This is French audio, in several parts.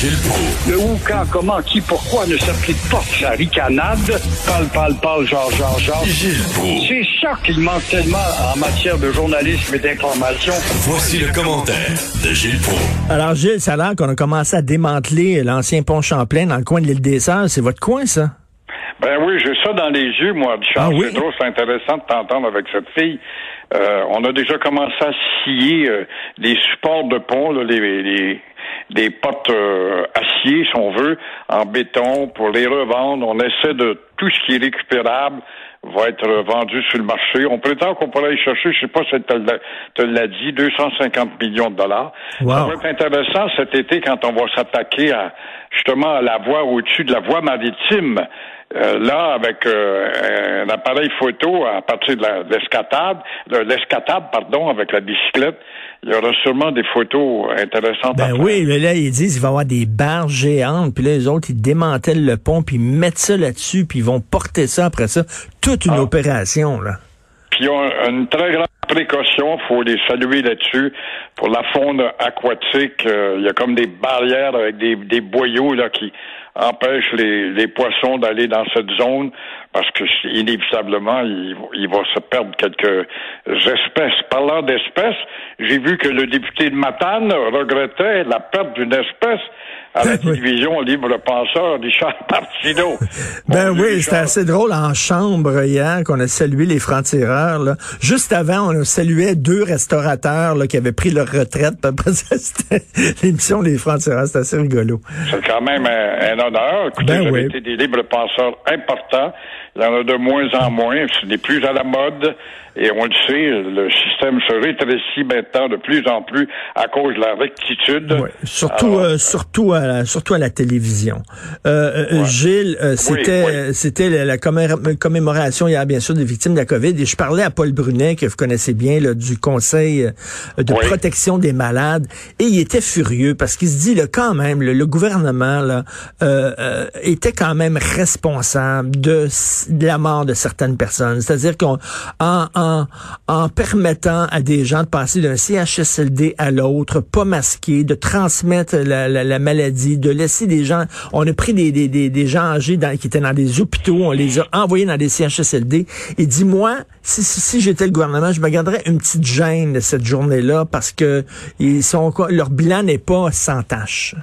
Gilles Proulx. Le où, quand, comment, qui, pourquoi ne s'applique pas sa ricanade? Parle, parle, parle, genre, genre, genre. Gilles Proulx. C'est ça qu'il manque tellement en matière de journalisme et d'information. Voici le commentaire de Gilles Proulx. Alors, Gilles, ça a l'air qu'on a commencé à démanteler l'ancien pont Champlain dans le coin de l'île des Sœurs. C'est votre coin, ça? Ben oui, j'ai ça dans les yeux, moi, Richard. Ah oui? C'est trop c'est intéressant de t'entendre avec cette fille. Euh, on a déjà commencé à scier euh, les supports de pont, là, les, les, les portes euh, acier, si on veut, en béton pour les revendre. On essaie de tout ce qui est récupérable va être vendu sur le marché. On prétend qu'on pourrait aller chercher, je sais pas si tu l'a- te l'a dit, 250 millions de dollars. Wow. Ça va être intéressant cet été quand on va s'attaquer à justement à la voie au-dessus de la voie maritime. Euh, là, avec euh, un appareil photo à partir de l'escatade, de l'escatade, pardon, avec la bicyclette, il y aura sûrement des photos intéressantes. à Ben oui, mais là, ils disent qu'il va y avoir des barres géantes, puis là, les autres, ils démantèlent le pont, puis ils mettent ça là-dessus, puis ils vont porter ça après ça. Toute une Ah. opération, là. Puis ils ont une très grande précaution, faut les saluer là-dessus. Pour la faune aquatique, euh, il y a comme des barrières avec des, des boyaux là qui empêchent les, les poissons d'aller dans cette zone parce que inévitablement il, il va se perdre quelques espèces. Parlant d'espèces, j'ai vu que le député de Matane regrettait la perte d'une espèce à la télévision libre penseur Richard Martineau. Ben Mon oui, c'était assez drôle en chambre hier qu'on a salué les francs-tireurs. là. Juste avant, on a salué deux restaurateurs là, qui avaient pris leur retraite. Puis après ça, c'était l'émission des francs-tireurs. C'était assez rigolo. C'est quand même un, un honneur. Écoutez, Ben vous avez oui. été des libres penseurs importants. Il y en a de moins en moins. Ce n'est plus à la mode. Et on le sait, le système se rétrécit maintenant de plus en plus à cause de la rectitude. Ouais, surtout, Alors, euh, surtout, à la, surtout à la télévision. Euh, euh, Ouais. Gilles, euh, c'était, oui. euh, c'était la, la commé- commémoration hier, bien sûr, des victimes de la COVID. Et je parlais à Paul Brunet, que vous connaissez bien, là, du Conseil euh, de Oui. protection des malades. Et il était furieux parce qu'il se dit, là, quand même, le, le gouvernement là, euh, euh, était quand même responsable de, de la mort de certaines personnes. C'est-à-dire qu'en en, en, permettant à des gens de passer d'un CHSLD à l'autre, pas masqués, de transmettre la, la, la maladie, de laisser des gens... On a pris des, des, des, gens âgés qui étaient dans des hôpitaux, on les a envoyés dans des CHSLD. Et dis-moi, si, si, j'étais le gouvernement, je me garderais une petite gêne de cette journée-là parce que ils sont leur bilan n'est pas sans tâche.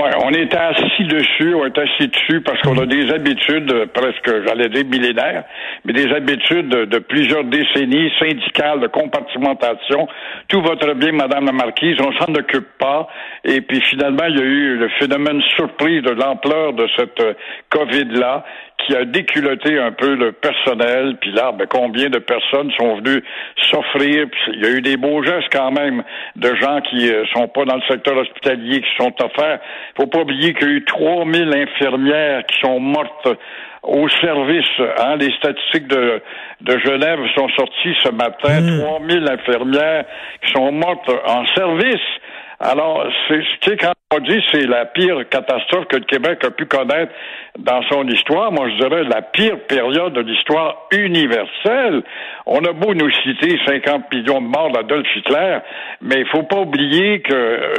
On est assis dessus, on est assis dessus parce qu'on a des habitudes euh, presque, j'allais dire millénaires, mais des habitudes de, de plusieurs décennies syndicales de compartimentation. Tout va très bien, Madame la Marquise, on s'en occupe pas. Et puis finalement, il y a eu le phénomène surprise de l'ampleur de cette euh, COVID-là qui a déculotté un peu le personnel. Puis là, ben, combien de personnes sont venues s'offrir? Il y a eu des beaux gestes quand même de gens qui euh, sont pas dans le secteur hospitalier, qui sont offerts. Faut pas oublier qu'il y a eu 3000 infirmières qui sont mortes au service. Hein, les statistiques de, de Genève sont sorties ce matin. 3000 infirmières qui sont mortes en service. Alors, c'est, tu quand on dit c'est la pire catastrophe que le Québec a pu connaître dans son histoire, moi je dirais la pire période de l'histoire universelle. On a beau nous citer 50 millions de morts d'Adolf Hitler, mais il faut pas oublier que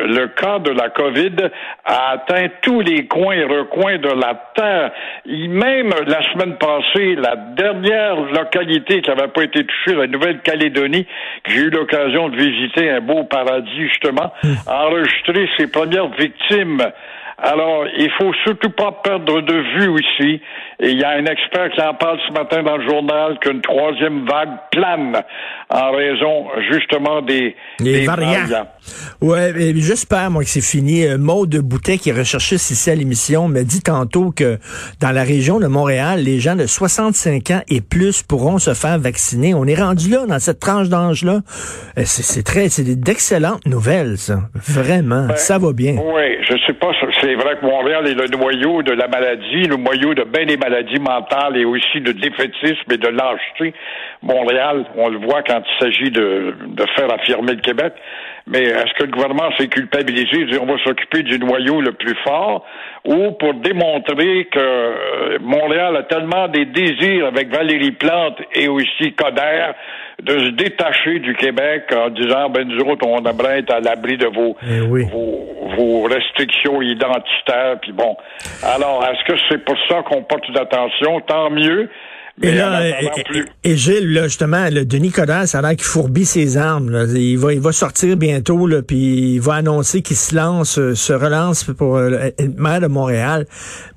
le cas de la COVID a atteint tous les coins et recoins de la Terre. Même la semaine passée, la dernière localité qui n'avait pas été touchée, la Nouvelle-Calédonie, que j'ai eu l'occasion de visiter, un beau paradis justement, a enregistré ses premières victimes. Alors, il faut surtout pas perdre de vue aussi. Et il y a un expert qui en parle ce matin dans le journal qu'une troisième vague plane en raison justement des, des variants. Ouais, j'espère moi que c'est fini. Euh, Maude Boutet qui recherchait ici à l'émission m'a dit tantôt que dans la région de Montréal, les gens de 65 ans et plus pourront se faire vacciner. On est rendu là dans cette tranche d'âge là. Euh, c'est très, c'est d'excellentes nouvelles ça. Vraiment, ben, ça va bien. Oui, je sais pas. C'est vrai que Montréal est le noyau de la maladie, le noyau de bien des maladies mentales et aussi de défaitisme et de lâcheté. Montréal, on le voit quand il s'agit de, de faire affirmer le Québec. Mais est-ce que le gouvernement s'est culpabilisé dire on va s'occuper du noyau le plus fort ou pour démontrer que euh, Montréal a tellement des désirs avec Valérie Plante et aussi Coder de se détacher du Québec en disant ben nous autres on aimerait être à l'abri de vos, eh vos, vos restrictions identitaires puis bon alors est-ce que c'est pour ça qu'on porte d'attention tant mieux et là, et, Gilles, là, justement, le Denis Coderre, ça a l'air qu'il fourbit ses armes. Là. Il va, il va sortir bientôt, là, puis il va annoncer qu'il se lance, euh, se relance pour euh, être maire de Montréal.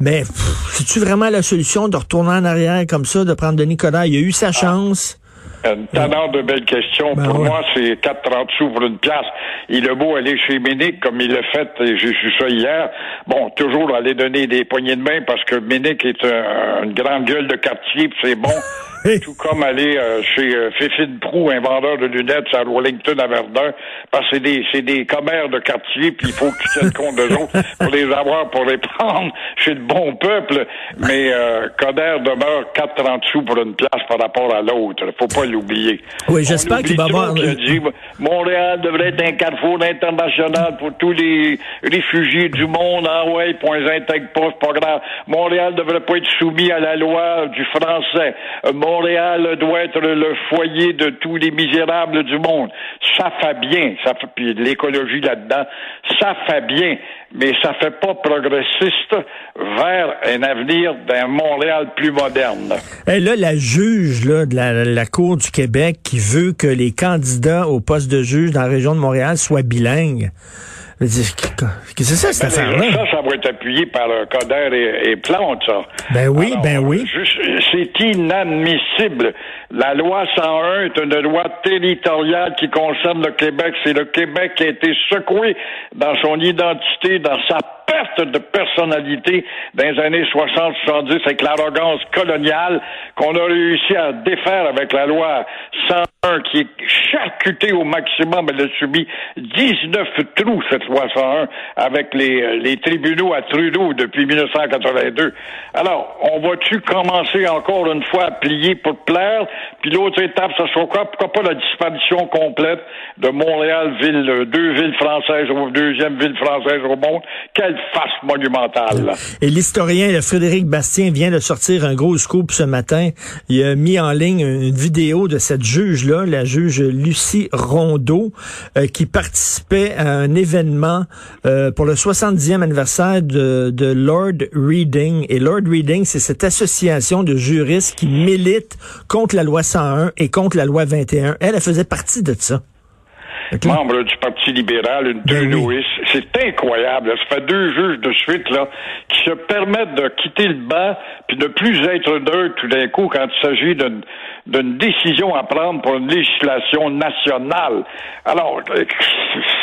Mais c'est-tu vraiment la solution de retourner en arrière comme ça, de prendre Denis Coderre? Il a eu sa ah. chance. Un tannant de belles questions. Ben pour moi, c'est 4,30 sous pour une place. Il a beau aller chez Ménic, comme il l'a fait, et j'ai su ça hier. Bon, toujours aller donner des poignées de main parce que Ménic est une grande gueule de quartier, c'est bon. Tout comme aller euh, chez euh, Fifine Prou, un vendeur de lunettes à Wellington à Verdun, parce que c'est des, c'est des commères de quartier, puis il faut qu'ils tiennent compte d'eux autres pour les avoir, pour les prendre chez le bon peuple. Mais euh, Coder demeure 4,30 sous pour une place par rapport à l'autre. Faut pas l'oublier. Oui, j'espère qu'il va avoir... Dit, Montréal devrait être un carrefour international pour tous les réfugiés du monde. Ah ouais, point intègre pas, c'est pas grave. Montréal devrait pas être soumis à la loi du français. Euh, Montréal doit être le foyer de tous les misérables du monde. Ça fait bien, ça fait, puis l'écologie là-dedans, ça fait bien, mais ça fait pas progressiste vers un avenir d'un Montréal plus moderne. Et là, la juge là, de la, la, Cour du Québec qui veut que les candidats au poste de juge dans la région de Montréal soient bilingues. Qu'est-ce que c'est ça, cette ben, affaire-là? Ça, ça va être appuyé par Coder et, et Plante, ça. Ben oui, ben oui. C'est inadmissible. La loi 101 est une loi territoriale qui concerne le Québec. C'est le Québec qui a été secoué dans son identité, dans sa perte de personnalité dans les années 60-70 avec l'arrogance coloniale qu'on a réussi à défaire avec la loi 101 qui est charcutée au maximum. Elle a subi 19 trous, cette loi 101, avec les, les tribunaux à Trudeau depuis 1982. Alors, on va-tu commencer encore une fois à plier pour plaire? Puis l'autre étape, ça sera quoi? Pourquoi pas la disparition complète de Montréal, ville, deux villes françaises, deuxième ville française au monde? Quelle face monumentale. Et l'historien Frédéric Bastien vient de sortir un gros scoop ce matin. Il a mis en ligne une vidéo de cette la juge Lucie Rondeau, euh, qui participait à un événement euh, pour le 70e anniversaire de, de Lord Reading. Et Lord Reading, c'est cette association de juristes qui milite contre la loi 101 et contre la loi 21. Elle, elle faisait partie de ça membre du Parti libéral, une ben C'est incroyable. Ça fait deux juges de suite là qui se permettent de quitter le banc puis de plus être d'eux tout d'un coup quand il s'agit d'une d'une décision à prendre pour une législation nationale. Alors,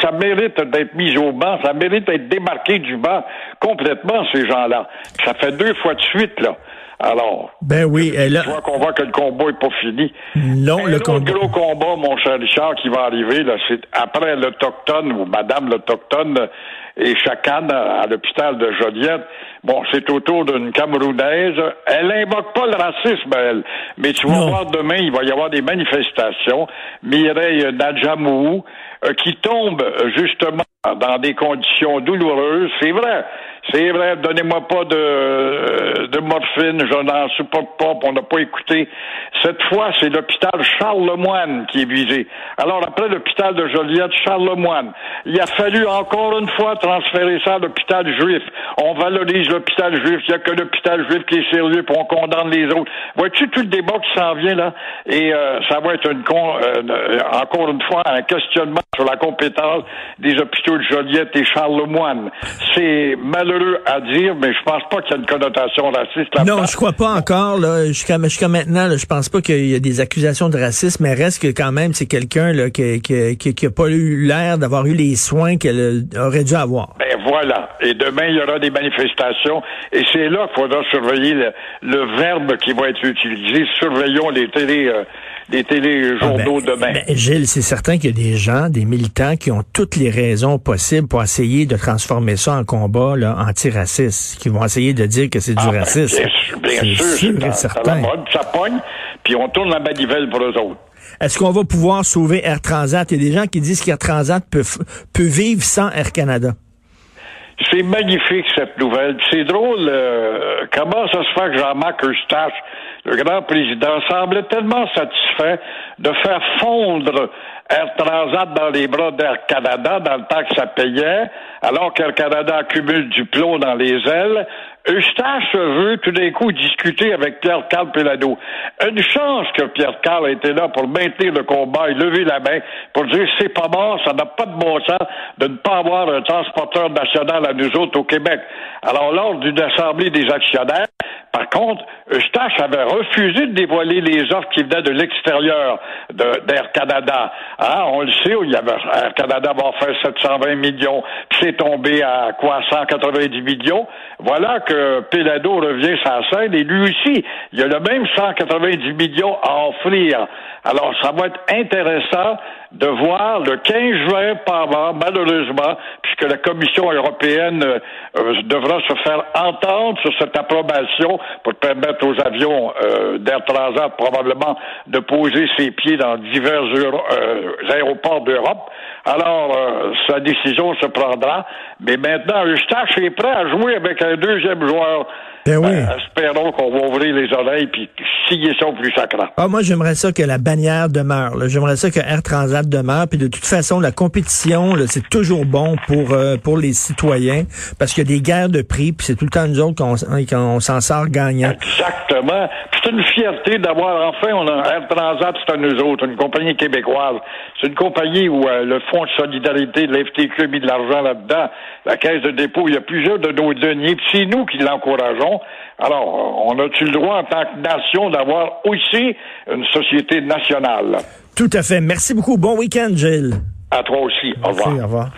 ça mérite d'être mis au banc, ça mérite d'être démarqué du banc complètement, ces gens-là. Ça fait deux fois de suite, là. Alors, ben oui, et là, vois qu'on voit que le combat est pas fini. Non, le combat. gros combat, mon cher Richard, qui va arriver, là, c'est après l'Autochtone ou Madame l'Autochtone et chacun à l'hôpital de Joliette. Bon, c'est autour d'une Camerounaise. Elle invoque pas le racisme, elle. Mais tu vas voir demain, il va y avoir des manifestations. Mireille Nadjamou, euh, qui tombe justement dans des conditions douloureuses. C'est vrai. C'est vrai, donnez-moi pas de, de morphine, je n'en supporte pas, on n'a pas écouté. Cette fois, c'est l'hôpital Charles-Lemoine qui est visé. Alors, après l'hôpital de Joliette, Charles-Lemoine, il a fallu encore une fois transférer ça à l'hôpital juif. On valorise l'hôpital juif, il n'y a que l'hôpital juif qui est sérieux, puis on condamne les autres. Vois-tu tout le débat qui s'en vient là? Et euh, ça va être une con, euh, encore une fois un questionnement sur la compétence des hôpitaux de Joliette et Charles-Lemoine. C'est malheureux à dire, mais je pense pas qu'il y a une connotation raciste Non, je crois pas encore. Là, jusqu'à jusqu'à maintenant, là, je pense pas qu'il y a des accusations de racisme, mais reste que quand même, c'est quelqu'un là, qui, qui, qui, qui a pas eu l'air d'avoir eu les soins qu'elle aurait dû avoir. Ben voilà. Et demain, il y aura des manifestations. Et c'est là qu'il faudra surveiller le, verbe qui va être utilisé. Surveillons les télé... Euh, des téléjournaux ah ben, demain. Ben, Gilles, c'est certain qu'il y a des gens, des militants qui ont toutes les raisons possibles pour essayer de transformer ça en combat là, antiraciste, qui vont essayer de dire que c'est du ah, ben, racisme. Bien, bien sûr, sûr certain. Ça, pogne, puis on tourne la manivelle pour eux autres. Est-ce qu'on va pouvoir sauver Air Transat? Il y a des gens qui disent qu'Air Transat peut, peut vivre sans Air Canada. C'est magnifique cette nouvelle. C'est drôle euh, comment ça se fait que Jean-Marc Eustache, le grand président, semblait tellement satisfait de faire fondre Air Transat dans les bras d'Air Canada dans le temps que ça payait, alors qu'Air Canada accumule du plomb dans les ailes. Eustache veut tout d'un coup discuter avec Pierre-Carl Pelado. Une chance que Pierre-Carl était là pour maintenir le combat et lever la main pour dire c'est pas mort, ça n'a pas de bon sens de ne pas avoir un transporteur national à nous autres au Québec. Alors, lors d'une assemblée des actionnaires, par contre, Eustache avait refusé de dévoiler les offres qui venaient de l'extérieur d'Air Canada. Ah, on le sait, il y avait Air Canada va faire 720 millions, puis c'est tombé à quoi 190 millions. Voilà que Pelado revient sur scène et lui aussi, il a le même 190 millions à offrir. Alors, ça va être intéressant de voir le 15 juin par an, malheureusement, puisque la Commission européenne euh, devra se faire entendre sur cette approbation pour permettre aux avions euh, d'Air Transat probablement de poser ses pieds dans divers aéroports d'Europe. Alors, sa décision se prendra. Mais maintenant, Eustache est prêt à jouer avec un deuxième joueur ben oui. Ben, espérons qu'on va ouvrir les oreilles puis ça au plus sacré. Ah, moi, j'aimerais ça que la bannière demeure. J'aimerais ça que Air Transat demeure. Puis de toute façon, la compétition, c'est toujours bon pour euh, pour les citoyens parce qu'il y a des guerres de prix. Puis c'est tout le temps nous autres qu'on s'en sort gagnant. Exactement. C'est une fierté d'avoir enfin on a Air Transat, c'est à nous autres, une compagnie québécoise. C'est une compagnie où euh, le Fonds de solidarité de l'FTQ a mis de l'argent là-dedans. La Caisse de dépôt, il y a plusieurs de nos deniers. C'est nous qui l'encourageons. Alors, on a-tu le droit en tant que nation d'avoir aussi une société nationale? Tout à fait. Merci beaucoup. Bon week-end, Gilles. À toi aussi. Au revoir. Au revoir.